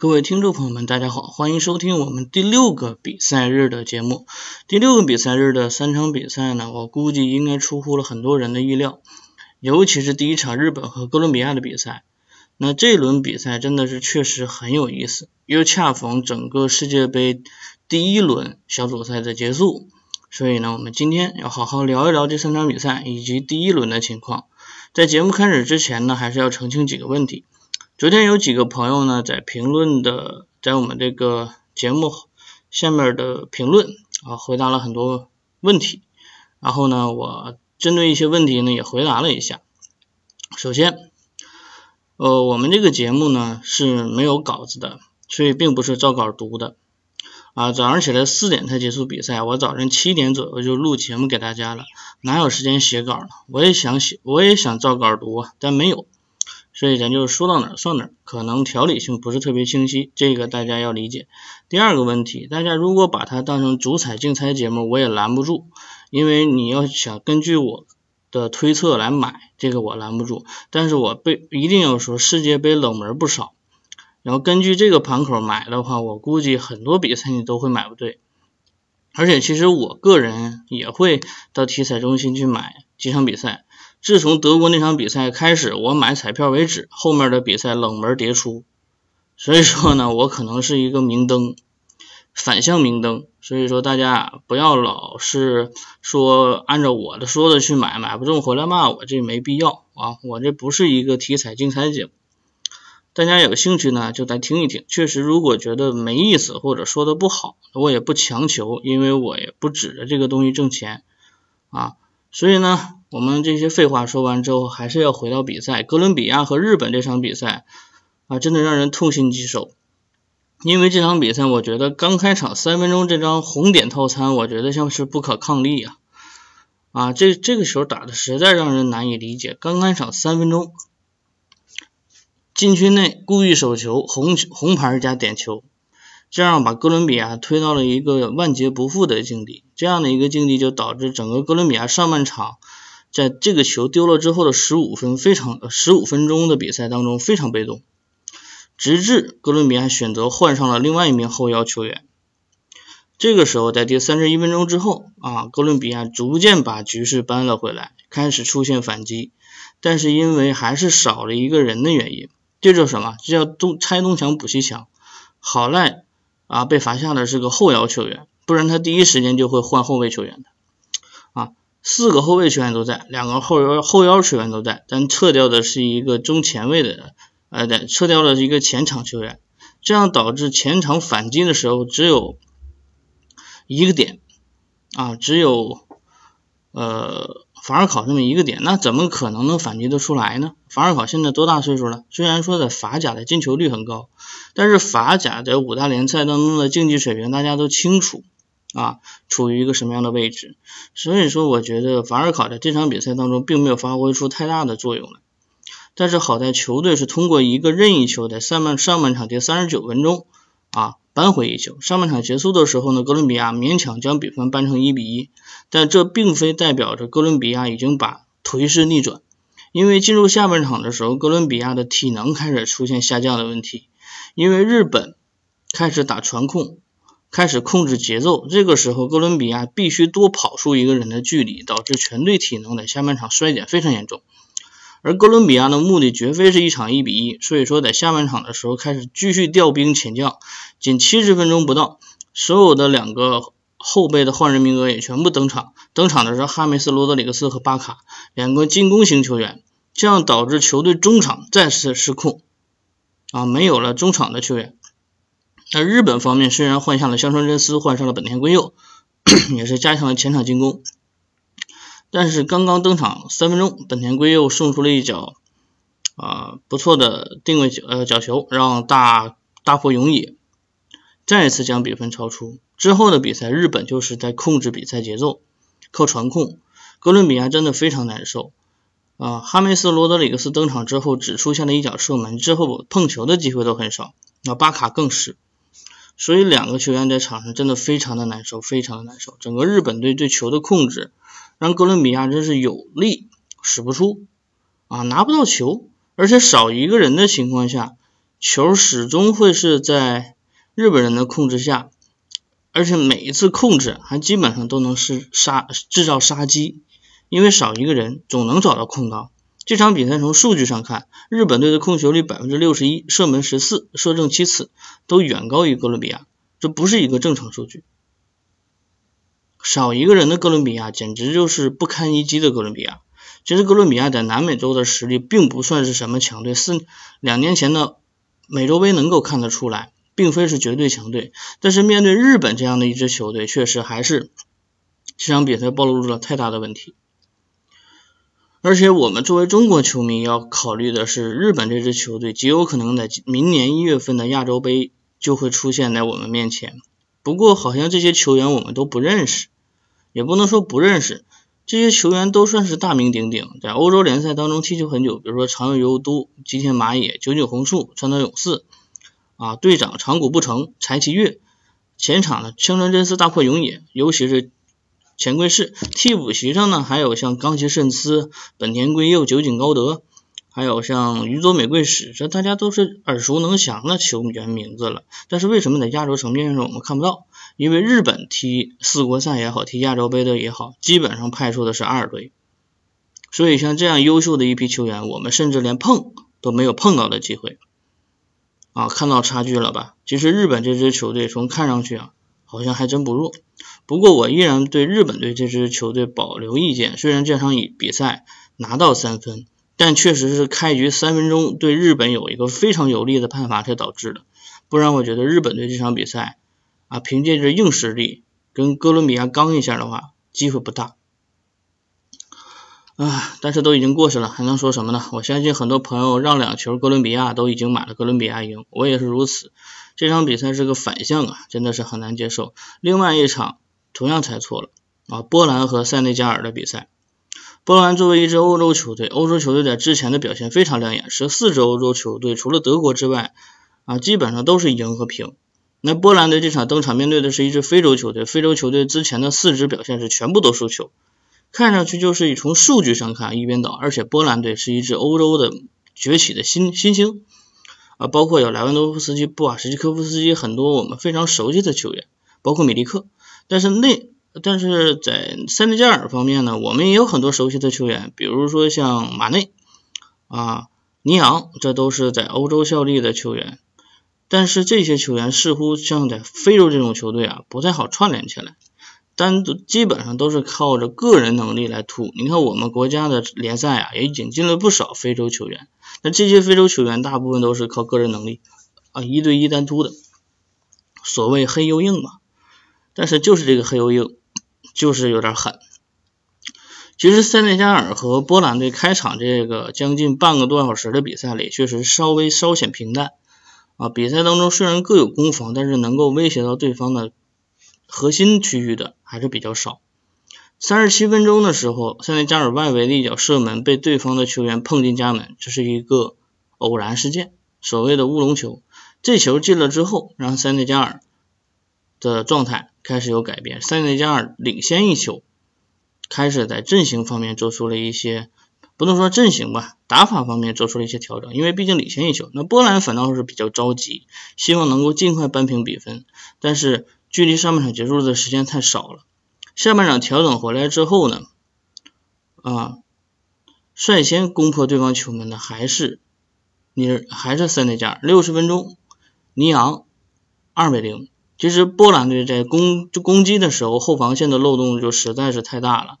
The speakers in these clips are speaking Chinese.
各位听众朋友们，大家好，欢迎收听我们第六个比赛日的节目。第六个比赛日的三场比赛呢，我估计应该出乎了很多人的意料，尤其是第一场日本和哥伦比亚的比赛。那这轮比赛真的是确实很有意思，又恰逢整个世界杯第一轮小组赛的结束，所以呢，我们今天要好好聊一聊这三场比赛以及第一轮的情况。在节目开始之前呢，还是要澄清几个问题。昨天有几个朋友呢，在评论的，在我们这个节目下面的评论啊，回答了很多问题。然后呢，我针对一些问题呢，也回答了一下。首先，呃，我们这个节目呢是没有稿子的，所以并不是照稿读的。啊，早上起来四点才结束比赛，我早晨七点左右就录节目给大家了，哪有时间写稿呢？我也想写，我也想照稿读，但没有。所以咱就说到哪儿算哪儿，可能条理性不是特别清晰，这个大家要理解。第二个问题，大家如果把它当成足彩竞猜节目，我也拦不住，因为你要想根据我的推测来买，这个我拦不住。但是我被一定要说世界杯冷门不少，然后根据这个盘口买的话，我估计很多比赛你都会买不对。而且其实我个人也会到体彩中心去买几场比赛。自从德国那场比赛开始，我买彩票为止，后面的比赛冷门迭出。所以说呢，我可能是一个明灯，反向明灯。所以说大家不要老是说按照我的说的去买，买不中回来骂我，这没必要啊。我这不是一个体彩竞彩节目，大家有兴趣呢就再听一听。确实，如果觉得没意思或者说的不好，我也不强求，因为我也不指着这个东西挣钱啊。所以呢。我们这些废话说完之后，还是要回到比赛。哥伦比亚和日本这场比赛啊，真的让人痛心疾首。因为这场比赛，我觉得刚开场三分钟这张红点套餐，我觉得像是不可抗力啊！啊，这这个球打的实在让人难以理解。刚开场三分钟，禁区内故意手球，红红牌加点球。这样把哥伦比亚推到了一个万劫不复的境地，这样的一个境地就导致整个哥伦比亚上半场在这个球丢了之后的十五分非常十五分钟的比赛当中非常被动，直至哥伦比亚选择换上了另外一名后腰球员。这个时候在第三十一分钟之后啊，哥伦比亚逐渐把局势扳了回来，开始出现反击，但是因为还是少了一个人的原因，这叫什么？这叫东拆东墙补西墙，好赖。啊，被罚下的是个后腰球员，不然他第一时间就会换后卫球员的。四个后卫球员都在，两个后腰后腰球员都在，但撤掉的是一个中前卫的，呃，对，撤掉了一个前场球员，这样导致前场反击的时候只有一个点，啊，只有呃。法尔考这么一个点，那怎么可能能反击得出来呢？法尔考现在多大岁数了？虽然说在法甲的进球率很高，但是法甲在五大联赛当中的竞技水平大家都清楚啊，处于一个什么样的位置？所以说，我觉得法尔考在这场比赛当中并没有发挥出太大的作用来。但是好在球队是通过一个任意球，在上半上半场第三十九分钟啊。扳回一球。上半场结束的时候呢，哥伦比亚勉强将比分扳成一比一，但这并非代表着哥伦比亚已经把颓势逆转，因为进入下半场的时候，哥伦比亚的体能开始出现下降的问题，因为日本开始打传控，开始控制节奏，这个时候哥伦比亚必须多跑出一个人的距离，导致全队体能在下半场衰减非常严重。而哥伦比亚的目的绝非是一场一比一，所以说在下半场的时候开始继续调兵遣将，仅七十分钟不到，所有的两个后备的换人名额也全部登场，登场的是哈梅斯、罗德里格斯和巴卡两个进攻型球员，这样导致球队中场再次失控，啊，没有了中场的球员。那日本方面虽然换下了香川真司，换上了本田圭佑，也是加强了前场进攻。但是刚刚登场三分钟，本田圭佑送出了一脚啊不错的定位呃角球，让大大破永野再一次将比分超出。之后的比赛，日本就是在控制比赛节奏，靠传控。哥伦比亚真的非常难受啊！哈梅斯罗德里克斯登场之后，只出现了一脚射门，之后碰球的机会都很少。那巴卡更是，所以两个球员在场上真的非常的难受，非常的难受。整个日本队对球的控制。让哥伦比亚真是有力使不出啊，拿不到球，而且少一个人的情况下，球始终会是在日本人的控制下，而且每一次控制还基本上都能是杀制造杀机，因为少一个人总能找到空档。这场比赛从数据上看，日本队的控球率百分之六十一，射门十四，射正七次，都远高于哥伦比亚，这不是一个正常数据。少一个人的哥伦比亚简直就是不堪一击的哥伦比亚。其实哥伦比亚在南美洲的实力并不算是什么强队，四两年前的美洲杯能够看得出来，并非是绝对强队。但是面对日本这样的一支球队，确实还是这场比赛暴露出了太大的问题。而且我们作为中国球迷要考虑的是，日本这支球队极有可能在明年一月份的亚洲杯就会出现在我们面前。不过好像这些球员我们都不认识，也不能说不认识。这些球员都算是大名鼎鼎，在欧洲联赛当中踢球很久，比如说长友佑都、吉田麻也、九井宏树、川岛勇士啊，队长长谷部诚、柴崎岳，前场的青川真司、大迫勇也，尤其是前贵士，替补席上呢还有像冈崎慎司、本田圭佑、酒井高德，还有像宇佐美贵史，这大家都是耳熟能详的球员名字了。但是为什么在亚洲层面上我们看不到？因为日本踢四国赛也好，踢亚洲杯的也好，基本上派出的是二队，所以像这样优秀的一批球员，我们甚至连碰都没有碰到的机会啊！看到差距了吧？其实日本这支球队从看上去啊，好像还真不弱。不过我依然对日本队这支球队保留意见。虽然这场比比赛拿到三分，但确实是开局三分钟对日本有一个非常有利的判罚才导致的，不然我觉得日本队这场比赛。啊，凭借着硬实力跟哥伦比亚刚一下的话，机会不大。啊，但是都已经过去了，还能说什么呢？我相信很多朋友让两球哥伦比亚都已经买了哥伦比亚赢，我也是如此。这场比赛是个反向啊，真的是很难接受。另外一场同样猜错了啊，波兰和塞内加尔的比赛。波兰作为一支欧洲球队，欧洲球队在之前的表现非常亮眼，十四支欧洲球队除了德国之外啊，基本上都是赢和平。那波兰队这场登场面对的是一支非洲球队，非洲球队之前的四支表现是全部都输球，看上去就是从数据上看一边倒，而且波兰队是一支欧洲的崛起的新新星啊，包括有莱万多夫斯基、布瓦什基科夫斯基很多我们非常熟悉的球员，包括米利克，但是那但是在塞内加尔方面呢，我们也有很多熟悉的球员，比如说像马内啊、尼昂，这都是在欧洲效力的球员。但是这些球员似乎像在非洲这种球队啊，不太好串联起来，单独基本上都是靠着个人能力来突。你看我们国家的联赛啊，也引进了不少非洲球员，那这些非洲球员大部分都是靠个人能力啊，一对一单突的，所谓黑又硬嘛。但是就是这个黑又硬，就是有点狠。其实塞内加尔和波兰队开场这个将近半个多小时的比赛里，确实稍微稍显平淡。啊，比赛当中虽然各有攻防，但是能够威胁到对方的核心区域的还是比较少。三十七分钟的时候，塞内加尔外围的一脚射门被对方的球员碰进家门，这是一个偶然事件，所谓的乌龙球。这球进了之后，让塞内加尔的状态开始有改变，塞内加尔领先一球，开始在阵型方面做出了一些。不能说阵型吧，打法方面做出了一些调整，因为毕竟领先一球。那波兰反倒是比较着急，希望能够尽快扳平比分。但是距离上半场结束的时间太少了。下半场调整回来之后呢，啊，率先攻破对方球门的还是尼还是塞内加尔。六十分钟，尼昂二比零。其实波兰队在攻就攻击的时候，后防线的漏洞就实在是太大了。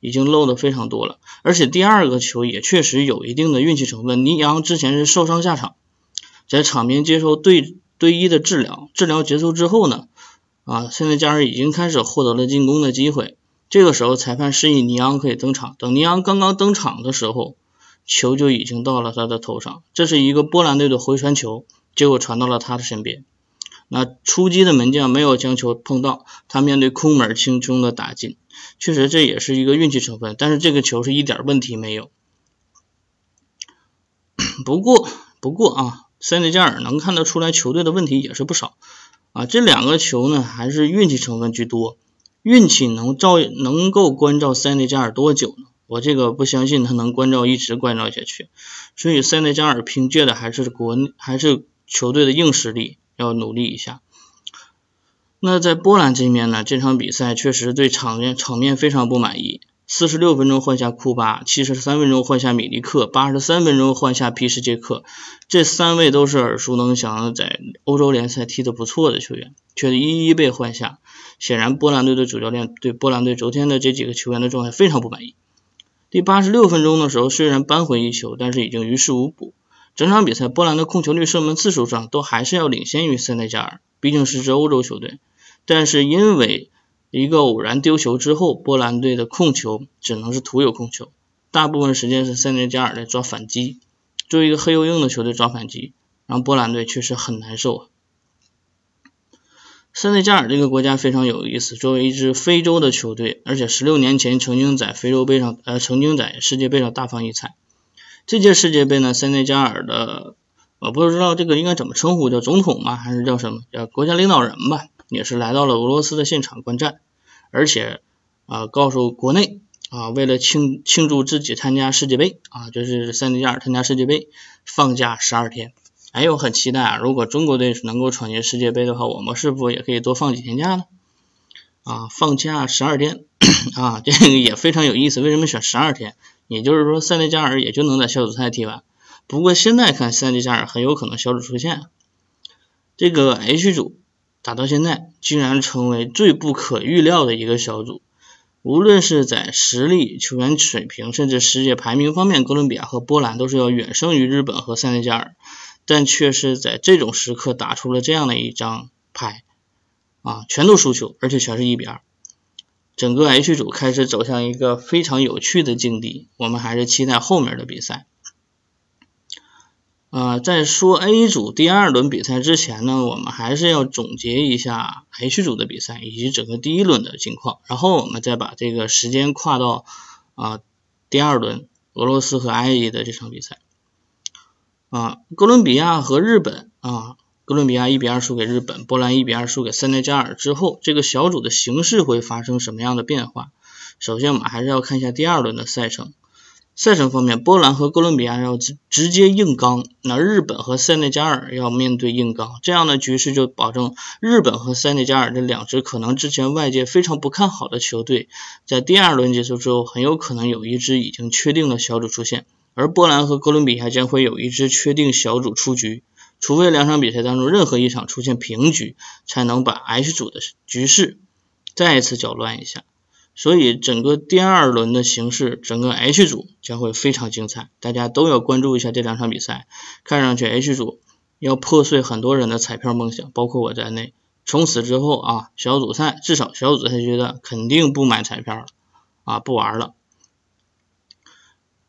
已经漏的非常多了，而且第二个球也确实有一定的运气成分。尼昂之前是受伤下场，在场边接受队队医的治疗，治疗结束之后呢，啊，现在加尔已经开始获得了进攻的机会。这个时候裁判示意尼昂可以登场，等尼昂刚刚登场的时候，球就已经到了他的头上。这是一个波兰队的回传球，结果传到了他的身边。那出击的门将没有将球碰到，他面对空门轻松的打进。确实这也是一个运气成分，但是这个球是一点问题没有。不过不过啊，塞内加尔能看得出来球队的问题也是不少啊。这两个球呢还是运气成分居多，运气能照能够关照塞内加尔多久呢？我这个不相信他能关照一直关照下去。所以塞内加尔凭借的还是国还是球队的硬实力要努力一下。那在波兰这面呢，这场比赛确实对场面场面非常不满意。四十六分钟换下库巴，七十三分钟换下米利克，八十三分钟换下皮什杰克，这三位都是耳熟能详的，在欧洲联赛踢得不错的球员，却一一被换下。显然，波兰队的主教练对波兰队昨天的这几个球员的状态非常不满意。第八十六分钟的时候，虽然扳回一球，但是已经于事无补。整场比赛，波兰的控球率、射门次数上都还是要领先于塞内加尔，毕竟是支欧洲球队。但是因为一个偶然丢球之后，波兰队的控球只能是徒有控球，大部分时间是塞内加尔在抓反击。作为一个黑又硬的球队抓反击，让波兰队确实很难受啊。塞内加尔这个国家非常有意思，作为一支非洲的球队，而且十六年前曾经在非洲杯上，呃，曾经在世界杯上大放异彩。这届世界杯呢，塞内加尔的我不知道这个应该怎么称呼，叫总统吗？还是叫什么？叫国家领导人吧？也是来到了俄罗斯的现场观战，而且啊，告诉国内啊，为了庆庆祝自己参加世界杯啊，就是塞内加尔参加世界杯，放假十二天。哎，我很期待啊，如果中国队能够闯进世界杯的话，我们是否也可以多放几天假呢？啊，放假十二天 啊，这个也非常有意思。为什么选十二天？也就是说，塞内加尔也就能在小组赛踢完。不过现在看，塞内加尔很有可能小组出线。这个 H 组。打到现在，竟然成为最不可预料的一个小组。无论是在实力、球员水平，甚至世界排名方面，哥伦比亚和波兰都是要远胜于日本和塞内加尔，但却是在这种时刻打出了这样的一张牌啊，全都输球，而且全是一比二。整个 H 组开始走向一个非常有趣的境地，我们还是期待后面的比赛。呃，在说 A 组第二轮比赛之前呢，我们还是要总结一下 H 组的比赛以及整个第一轮的情况，然后我们再把这个时间跨到啊第二轮俄罗斯和埃及的这场比赛。啊，哥伦比亚和日本啊，哥伦比亚一比二输给日本，波兰一比二输给塞内加尔之后，这个小组的形势会发生什么样的变化？首先，我们还是要看一下第二轮的赛程。赛程方面，波兰和哥伦比亚要直直接硬刚，那日本和塞内加尔要面对硬刚，这样的局势就保证日本和塞内加尔这两支可能之前外界非常不看好的球队，在第二轮结束之后，很有可能有一支已经确定的小组出现，而波兰和哥伦比亚将会有一支确定小组出局，除非两场比赛当中任何一场出现平局，才能把 H 组的局势再一次搅乱一下。所以整个第二轮的形势，整个 H 组将会非常精彩，大家都要关注一下这两场比赛。看上去 H 组要破碎很多人的彩票梦想，包括我在内。从此之后啊，小组赛至少小组赛阶段肯定不买彩票了啊，不玩了。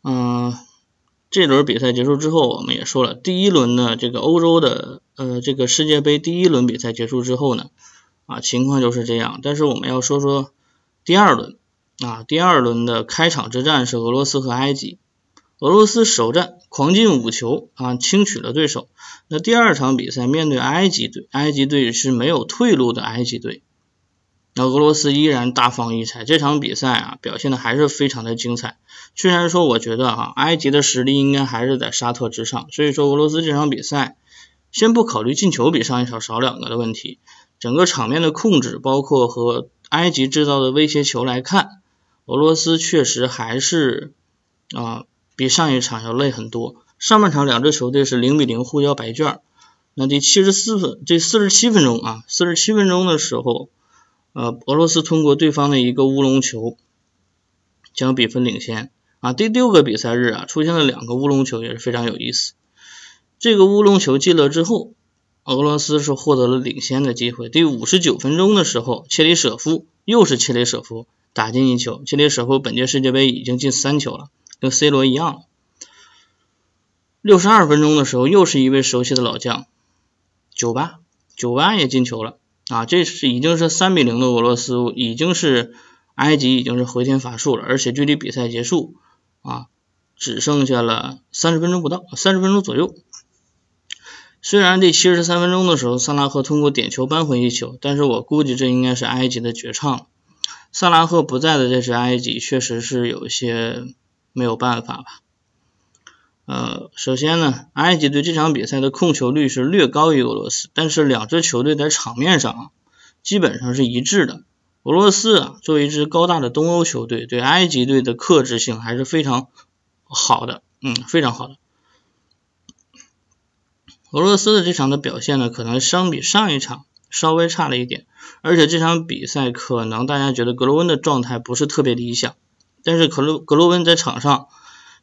嗯，这轮比赛结束之后，我们也说了，第一轮的这个欧洲的呃这个世界杯第一轮比赛结束之后呢，啊情况就是这样。但是我们要说说。第二轮啊，第二轮的开场之战是俄罗斯和埃及。俄罗斯首战狂进五球啊，轻取了对手。那第二场比赛面对埃及队，埃及队是没有退路的埃及队。那俄罗斯依然大放异彩，这场比赛啊表现的还是非常的精彩。虽然说我觉得哈，埃及的实力应该还是在沙特之上，所以说俄罗斯这场比赛先不考虑进球比上一场少两个的问题，整个场面的控制，包括和埃及制造的威胁球来看，俄罗斯确实还是啊比上一场要累很多。上半场两支球队是零比零互交白卷。那第七十四分，这四十七分钟啊，四十七分钟的时候，呃，俄罗斯通过对方的一个乌龙球将比分领先啊。第六个比赛日啊，出现了两个乌龙球，也是非常有意思。这个乌龙球进了之后。俄罗斯是获得了领先的机会。第五十九分钟的时候，切里舍夫又是切里舍夫打进一球。切里舍夫本届世界杯已经进三球了，跟 C 罗一样。六十二分钟的时候，又是一位熟悉的老将，九八九八也进球了啊！这是已经是三比零的俄罗斯，已经是埃及已经是回天乏术了，而且距离比赛结束啊只剩下了三十分钟不到，三十分钟左右。虽然第七十三分钟的时候，萨拉赫通过点球扳回一球，但是我估计这应该是埃及的绝唱。萨拉赫不在的这支埃及，确实是有一些没有办法吧。呃，首先呢，埃及队这场比赛的控球率是略高于俄罗斯，但是两支球队在场面上啊基本上是一致的。俄罗斯啊，作为一支高大的东欧球队，对埃及队的克制性还是非常好的，嗯，非常好的。俄罗斯的这场的表现呢，可能相比上一场稍微差了一点，而且这场比赛可能大家觉得格罗温的状态不是特别理想，但是格罗格罗温在场上。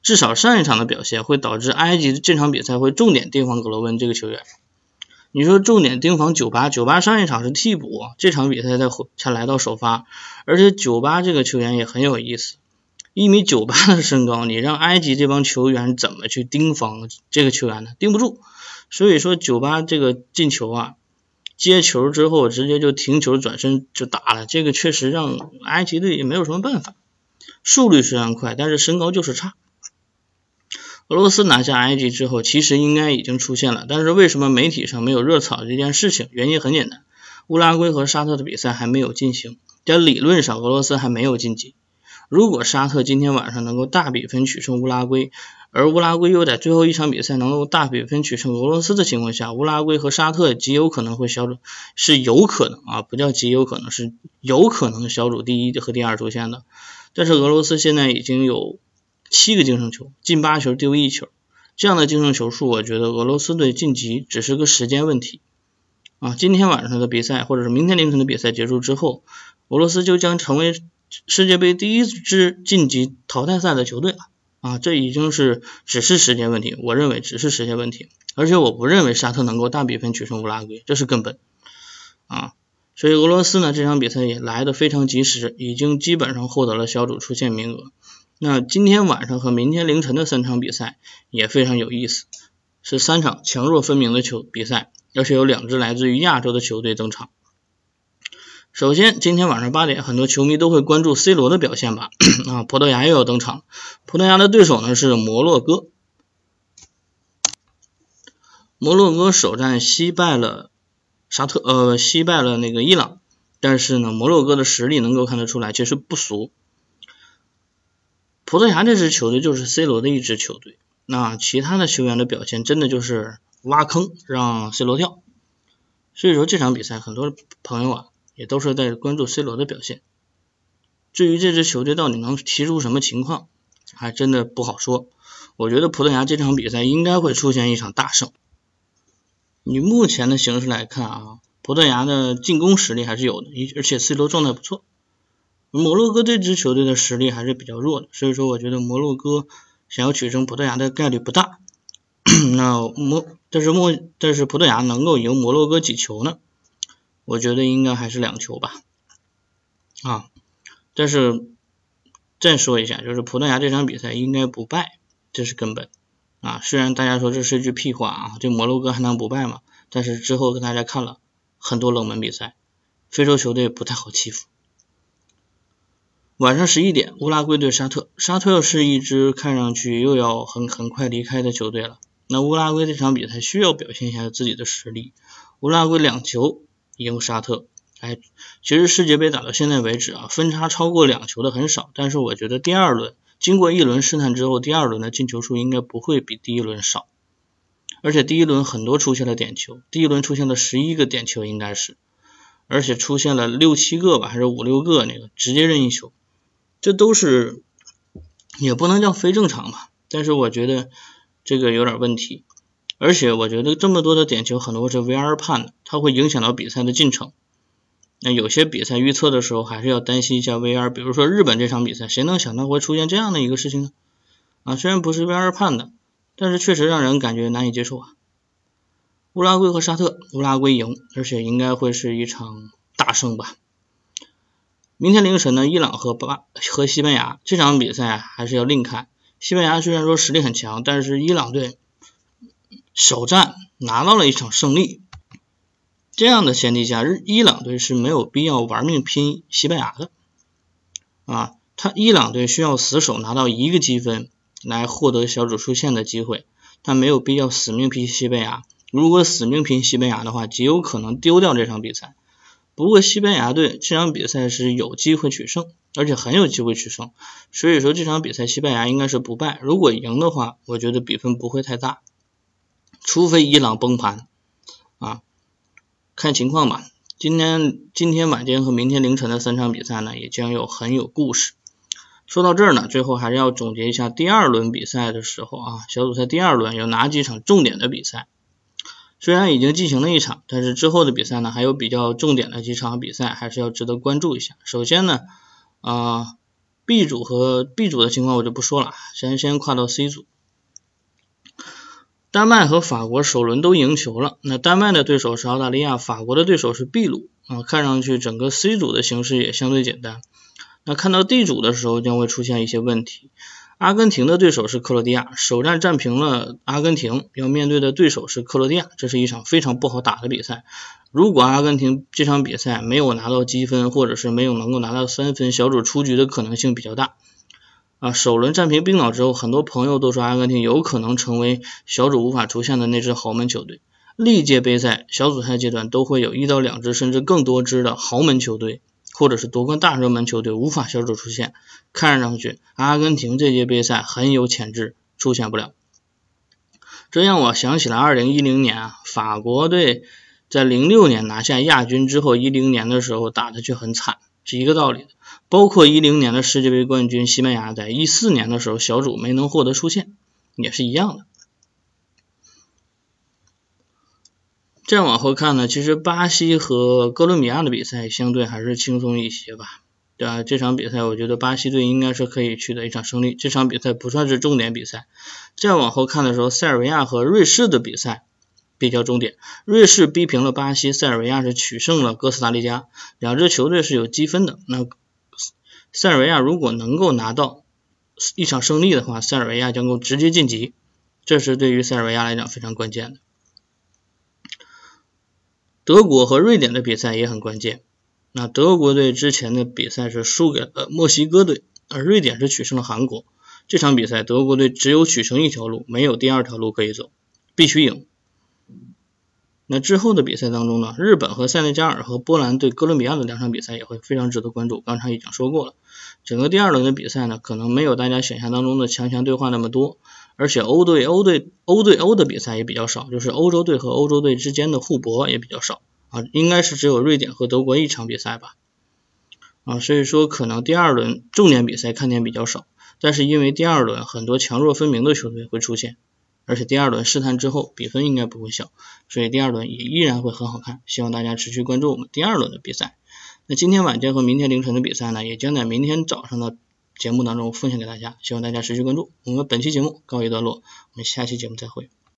至少上一场的表现会导致埃及这场比赛会重点盯防格罗温这个球员。你说重点盯防九八，九八上一场是替补，这场比赛才才来到首发，而且九八这个球员也很有意思，一米九八的身高，你让埃及这帮球员怎么去盯防这个球员呢？盯不住。所以说九八这个进球啊，接球之后直接就停球转身就打了，这个确实让埃及队也没有什么办法。速率虽然快，但是身高就是差。俄罗斯拿下埃及之后，其实应该已经出现了，但是为什么媒体上没有热炒这件事情？原因很简单，乌拉圭和沙特的比赛还没有进行，在理论上俄罗斯还没有晋级。如果沙特今天晚上能够大比分取胜乌拉圭，而乌拉圭又在最后一场比赛能够大比分取胜俄罗斯的情况下，乌拉圭和沙特极有可能会小组，是有可能啊，不叫极有可能，是有可能小组第一和第二出现的。但是俄罗斯现在已经有。七个净胜球，进八球丢一球，这样的净胜球数，我觉得俄罗斯队晋级只是个时间问题啊！今天晚上的比赛，或者是明天凌晨的比赛结束之后，俄罗斯就将成为世界杯第一支晋级淘汰赛的球队了啊！这已经是只是时间问题，我认为只是时间问题，而且我不认为沙特能够大比分取胜乌拉圭，这是根本啊！所以俄罗斯呢这场比赛也来的非常及时，已经基本上获得了小组出线名额。那今天晚上和明天凌晨的三场比赛也非常有意思，是三场强弱分明的球比赛，而且有两支来自于亚洲的球队登场。首先，今天晚上八点，很多球迷都会关注 C 罗的表现吧？啊，葡萄牙又要登场，葡萄牙的对手呢是摩洛哥。摩洛哥首战惜败了沙特，呃，惜败了那个伊朗，但是呢，摩洛哥的实力能够看得出来，其实不俗。葡萄牙这支球队就是 C 罗的一支球队，那其他的球员的表现真的就是挖坑让 C 罗跳，所以说这场比赛很多朋友啊也都是在关注 C 罗的表现。至于这支球队到底能踢出什么情况，还真的不好说。我觉得葡萄牙这场比赛应该会出现一场大胜。以目前的形势来看啊，葡萄牙的进攻实力还是有的，而且 C 罗状态不错。摩洛哥这支球队的实力还是比较弱的，所以说我觉得摩洛哥想要取胜葡萄牙的概率不大。那摩但是摩但是葡萄牙能够赢摩洛哥几球呢？我觉得应该还是两球吧。啊，但是再说一下，就是葡萄牙这场比赛应该不败，这是根本。啊，虽然大家说这是一句屁话啊，这摩洛哥还能不败吗？但是之后跟大家看了很多冷门比赛，非洲球队不太好欺负。晚上十一点，乌拉圭对沙特。沙特是一支看上去又要很很快离开的球队了。那乌拉圭这场比赛需要表现一下自己的实力。乌拉圭两球赢沙特。哎，其实世界杯打到现在为止啊，分差超过两球的很少。但是我觉得第二轮经过一轮试探之后，第二轮的进球数应该不会比第一轮少。而且第一轮很多出现了点球，第一轮出现了十一个点球应该是，而且出现了六七个吧，还是五六个那个直接任意球。这都是也不能叫非正常吧，但是我觉得这个有点问题，而且我觉得这么多的点球很多是 VR 判的，它会影响到比赛的进程。那有些比赛预测的时候还是要担心一下 VR，比如说日本这场比赛，谁能想到会出现这样的一个事情呢？啊，虽然不是 VR 判的，但是确实让人感觉难以接受啊。乌拉圭和沙特，乌拉圭赢，而且应该会是一场大胜吧。明天凌晨呢，伊朗和巴和西班牙这场比赛还是要另看。西班牙虽然说实力很强，但是伊朗队首战拿到了一场胜利，这样的前提下，日伊朗队是没有必要玩命拼西班牙的啊。他伊朗队需要死守拿到一个积分来获得小组出线的机会，他没有必要死命拼西班牙。如果死命拼西班牙的话，极有可能丢掉这场比赛。不过西班牙队这场比赛是有机会取胜，而且很有机会取胜，所以说这场比赛西班牙应该是不败。如果赢的话，我觉得比分不会太大，除非伊朗崩盘啊，看情况吧。今天今天晚间和明天凌晨的三场比赛呢，也将有很有故事。说到这儿呢，最后还是要总结一下第二轮比赛的时候啊，小组赛第二轮有哪几场重点的比赛？虽然已经进行了一场，但是之后的比赛呢，还有比较重点的几场比赛，还是要值得关注一下。首先呢，啊，B 组和 B 组的情况我就不说了，先先跨到 C 组。丹麦和法国首轮都赢球了，那丹麦的对手是澳大利亚，法国的对手是秘鲁啊，看上去整个 C 组的形势也相对简单。那看到 D 组的时候将会出现一些问题。阿根廷的对手是克罗地亚，首战战平了阿根廷，要面对的对手是克罗地亚，这是一场非常不好打的比赛。如果阿根廷这场比赛没有拿到积分，或者是没有能够拿到三分，小组出局的可能性比较大。啊，首轮战平冰岛之后，很多朋友都说阿根廷有可能成为小组无法出现的那支豪门球队。历届杯赛小组赛阶段都会有一到两支甚至更多支的豪门球队。或者是夺冠大热门球队无法小组出现，看上去阿根廷这届杯赛很有潜质出现不了。这让我想起了2010年啊，法国队在06年拿下亚军之后，10年的时候打的却很惨，是一个道理。包括10年的世界杯冠军西班牙，在14年的时候小组没能获得出线，也是一样的。再往后看呢，其实巴西和哥伦比亚的比赛相对还是轻松一些吧，对吧？这场比赛我觉得巴西队应该是可以取得一场胜利，这场比赛不算是重点比赛。再往后看的时候，塞尔维亚和瑞士的比赛比较重点，瑞士逼平了巴西，塞尔维亚是取胜了哥斯达黎加，两支球队是有积分的。那塞尔维亚如果能够拿到一场胜利的话，塞尔维亚将够直接晋级，这是对于塞尔维亚来讲非常关键的。德国和瑞典的比赛也很关键。那德国队之前的比赛是输给了墨西哥队，而瑞典是取胜了韩国。这场比赛德国队只有取胜一条路，没有第二条路可以走，必须赢。那之后的比赛当中呢，日本和塞内加尔和波兰对哥伦比亚的两场比赛也会非常值得关注。刚才已经说过了，整个第二轮的比赛呢，可能没有大家想象当中的强强对话那么多。而且欧对欧对欧对欧的比赛也比较少，就是欧洲队和欧洲队之间的互搏也比较少啊，应该是只有瑞典和德国一场比赛吧啊，所以说可能第二轮重点比赛看点比较少，但是因为第二轮很多强弱分明的球队会出现，而且第二轮试探之后比分应该不会小，所以第二轮也依然会很好看，希望大家持续关注我们第二轮的比赛。那今天晚间和明天凌晨的比赛呢，也将在明天早上的。节目当中奉献给大家，希望大家持续关注。我们本期节目告一段落，我们下期节目再会。